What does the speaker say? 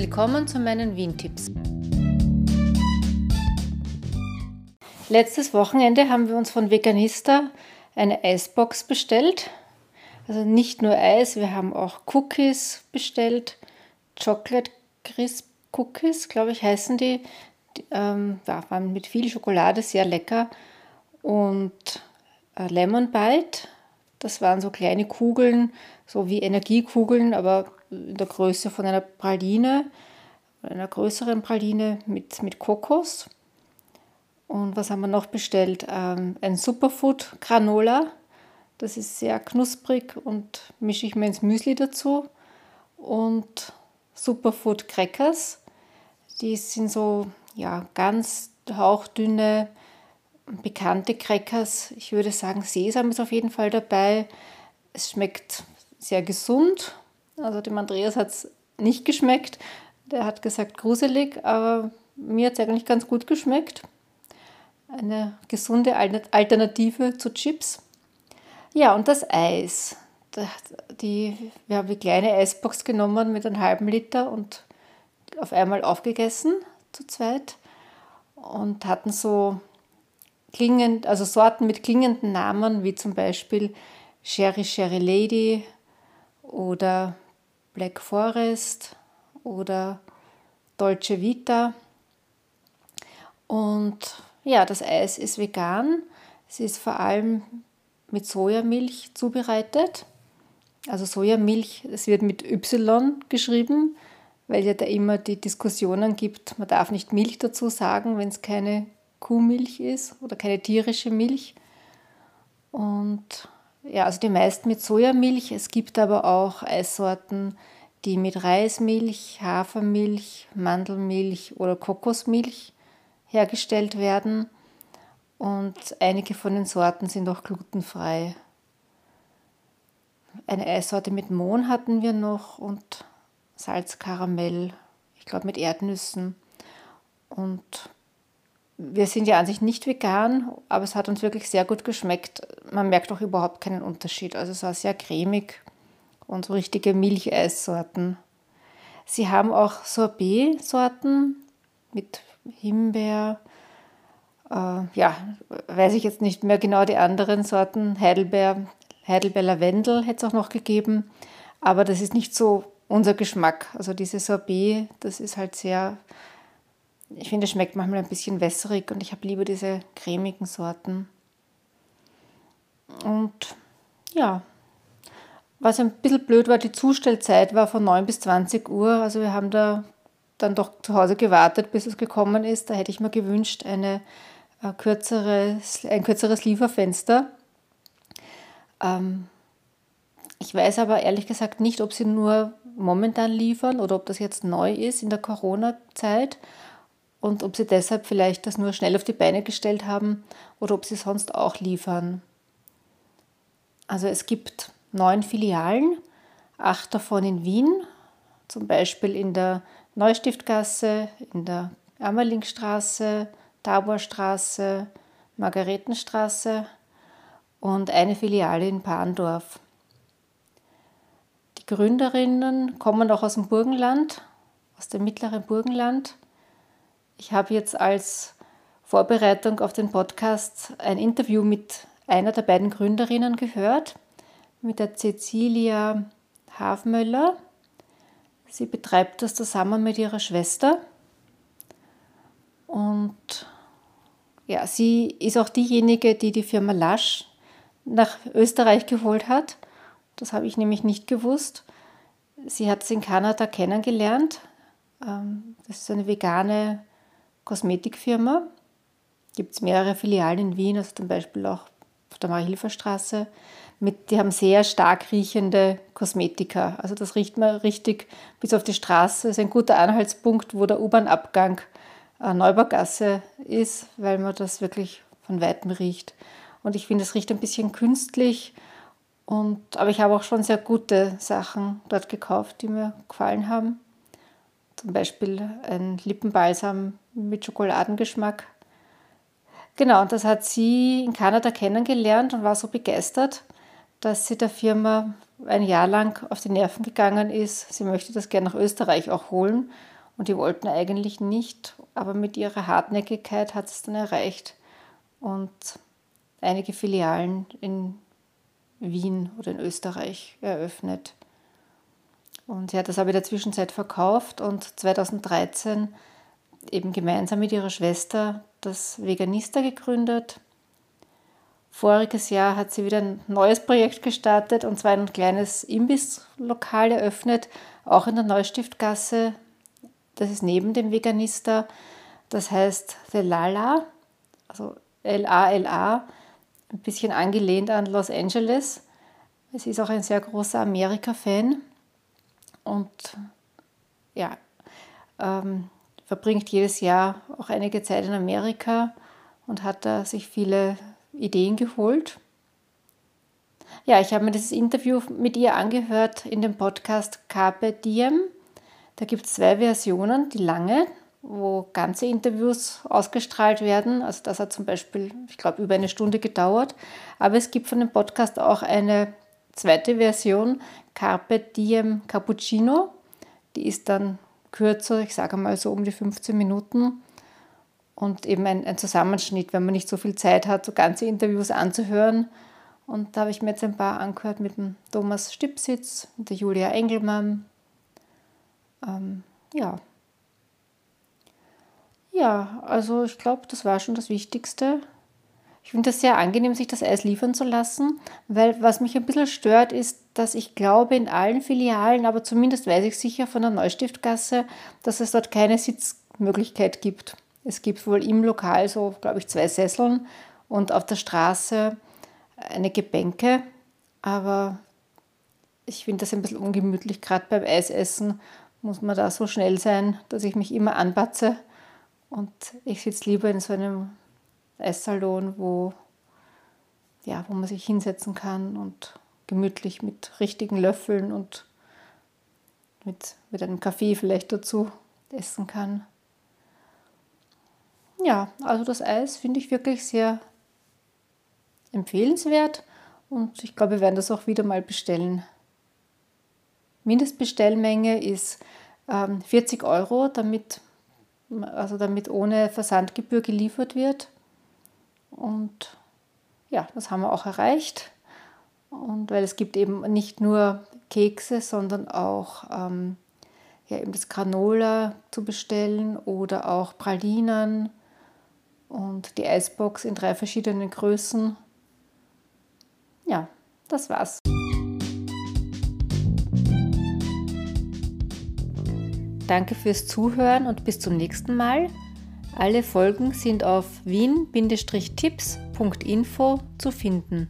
Willkommen zu meinen Wien-Tipps. Letztes Wochenende haben wir uns von Veganista eine Eisbox bestellt. Also nicht nur Eis, wir haben auch Cookies bestellt. Chocolate Crisp Cookies, glaube ich, heißen die. die ähm, waren mit viel Schokolade, sehr lecker. Und äh, Lemon Bite, das waren so kleine Kugeln, so wie Energiekugeln, aber in der Größe von einer Praline, einer größeren Praline mit, mit Kokos. Und was haben wir noch bestellt? Ähm, ein Superfood Granola. Das ist sehr knusprig und mische ich mir ins Müsli dazu. Und Superfood Crackers. Die sind so ja, ganz hauchdünne, bekannte Crackers. Ich würde sagen, Sesam ist auf jeden Fall dabei. Es schmeckt sehr gesund. Also dem Andreas hat es nicht geschmeckt. Der hat gesagt gruselig, aber mir hat es eigentlich ganz gut geschmeckt eine gesunde Alternative zu Chips. Ja, und das Eis. Die, wir haben die kleine Eisbox genommen mit einem halben Liter und auf einmal aufgegessen zu zweit und hatten so klingend, also Sorten mit klingenden Namen, wie zum Beispiel Sherry Sherry Lady oder Black Forest oder Dolce Vita. Und ja, das Eis ist vegan. Es ist vor allem mit Sojamilch zubereitet. Also Sojamilch, es wird mit Y geschrieben, weil ja da immer die Diskussionen gibt, man darf nicht Milch dazu sagen, wenn es keine Kuhmilch ist oder keine tierische Milch. Und ja, also die meisten mit Sojamilch. Es gibt aber auch Eissorten, die mit Reismilch, Hafermilch, Mandelmilch oder Kokosmilch hergestellt werden und einige von den Sorten sind auch glutenfrei. Eine Eissorte mit Mohn hatten wir noch und Salzkaramell, ich glaube mit Erdnüssen. Und wir sind ja an sich nicht vegan, aber es hat uns wirklich sehr gut geschmeckt. Man merkt auch überhaupt keinen Unterschied. Also es war sehr cremig und so richtige Milcheissorten. Sie haben auch Sorbet-Sorten mit Himbeer, äh, ja, weiß ich jetzt nicht mehr genau die anderen Sorten. Heidelbeer, Heidelbeer Lavendel hätte es auch noch gegeben, aber das ist nicht so unser Geschmack. Also diese Sorbet, das ist halt sehr, ich finde, es schmeckt manchmal ein bisschen wässrig und ich habe lieber diese cremigen Sorten. Und ja, was ein bisschen blöd war, die Zustellzeit war von 9 bis 20 Uhr. Also wir haben da dann doch zu Hause gewartet, bis es gekommen ist. Da hätte ich mir gewünscht, eine, äh, kürzeres, ein kürzeres Lieferfenster. Ähm, ich weiß aber ehrlich gesagt nicht, ob sie nur momentan liefern oder ob das jetzt neu ist in der Corona-Zeit und ob sie deshalb vielleicht das nur schnell auf die Beine gestellt haben oder ob sie sonst auch liefern. Also es gibt neun Filialen, acht davon in Wien, zum Beispiel in der Neustiftgasse, in der Ammerlingstraße, Taborstraße, Margaretenstraße und eine Filiale in Parndorf. Die Gründerinnen kommen auch aus dem Burgenland, aus dem mittleren Burgenland. Ich habe jetzt als Vorbereitung auf den Podcast ein Interview mit einer der beiden Gründerinnen gehört, mit der Cecilia Hafmöller. Sie betreibt das zusammen mit ihrer Schwester. Und ja, sie ist auch diejenige, die die Firma Lasch nach Österreich geholt hat. Das habe ich nämlich nicht gewusst. Sie hat es in Kanada kennengelernt. Ähm, das ist eine vegane Kosmetikfirma. Gibt es mehrere Filialen in Wien, also zum Beispiel auch auf der Marie-Hilfer-Straße mit, die haben sehr stark riechende Kosmetika. Also das riecht man richtig bis auf die Straße. Das ist ein guter Anhaltspunkt, wo der U-Bahn-Abgang äh, Neubaugasse ist, weil man das wirklich von weitem riecht. Und ich finde, es riecht ein bisschen künstlich. Und, aber ich habe auch schon sehr gute Sachen dort gekauft, die mir gefallen haben. Zum Beispiel ein Lippenbalsam mit Schokoladengeschmack. Genau, und das hat sie in Kanada kennengelernt und war so begeistert, dass sie der Firma ein Jahr lang auf die Nerven gegangen ist. Sie möchte das gerne nach Österreich auch holen und die wollten eigentlich nicht, aber mit ihrer Hartnäckigkeit hat es dann erreicht und einige Filialen in Wien oder in Österreich eröffnet. Und sie hat das aber in der Zwischenzeit verkauft und 2013 eben gemeinsam mit ihrer Schwester das Veganista gegründet. Voriges Jahr hat sie wieder ein neues Projekt gestartet und zwar ein kleines Imbisslokal eröffnet, auch in der Neustiftgasse. Das ist neben dem Veganista. Das heißt The Lala, also L-A-L-A, ein bisschen angelehnt an Los Angeles. Sie ist auch ein sehr großer Amerika-Fan und ja, ähm, verbringt jedes Jahr auch einige Zeit in Amerika und hat da sich viele Ideen geholt. Ja, ich habe mir dieses Interview mit ihr angehört in dem Podcast Carpe Diem. Da gibt es zwei Versionen, die lange, wo ganze Interviews ausgestrahlt werden. Also das hat zum Beispiel, ich glaube, über eine Stunde gedauert. Aber es gibt von dem Podcast auch eine zweite Version, Carpe Diem Cappuccino. Die ist dann kürzer, ich sage mal so um die 15 Minuten. Und eben ein, ein Zusammenschnitt, wenn man nicht so viel Zeit hat, so ganze Interviews anzuhören. Und da habe ich mir jetzt ein paar angehört mit dem Thomas Stipsitz, mit der Julia Engelmann. Ähm, ja, ja, also ich glaube, das war schon das Wichtigste. Ich finde es sehr angenehm, sich das Eis liefern zu lassen, weil was mich ein bisschen stört, ist, dass ich glaube, in allen Filialen, aber zumindest weiß ich sicher von der Neustiftgasse, dass es dort keine Sitzmöglichkeit gibt. Es gibt wohl im Lokal so, glaube ich, zwei Sesseln und auf der Straße eine Gebänke, aber ich finde das ein bisschen ungemütlich, gerade beim Eisessen muss man da so schnell sein, dass ich mich immer anbatze und ich sitze lieber in so einem Esssalon, wo, ja, wo man sich hinsetzen kann und gemütlich mit richtigen Löffeln und mit, mit einem Kaffee vielleicht dazu essen kann. Ja, also das Eis finde ich wirklich sehr empfehlenswert und ich glaube, wir werden das auch wieder mal bestellen. Mindestbestellmenge ist ähm, 40 Euro, damit also damit ohne Versandgebühr geliefert wird. Und ja, das haben wir auch erreicht. Und weil es gibt eben nicht nur Kekse, sondern auch ähm, ja, eben das Granola zu bestellen oder auch Pralinen und die Eisbox in drei verschiedenen Größen. Ja, das war's. Danke fürs Zuhören und bis zum nächsten Mal. Alle Folgen sind auf wien-tipps.info zu finden.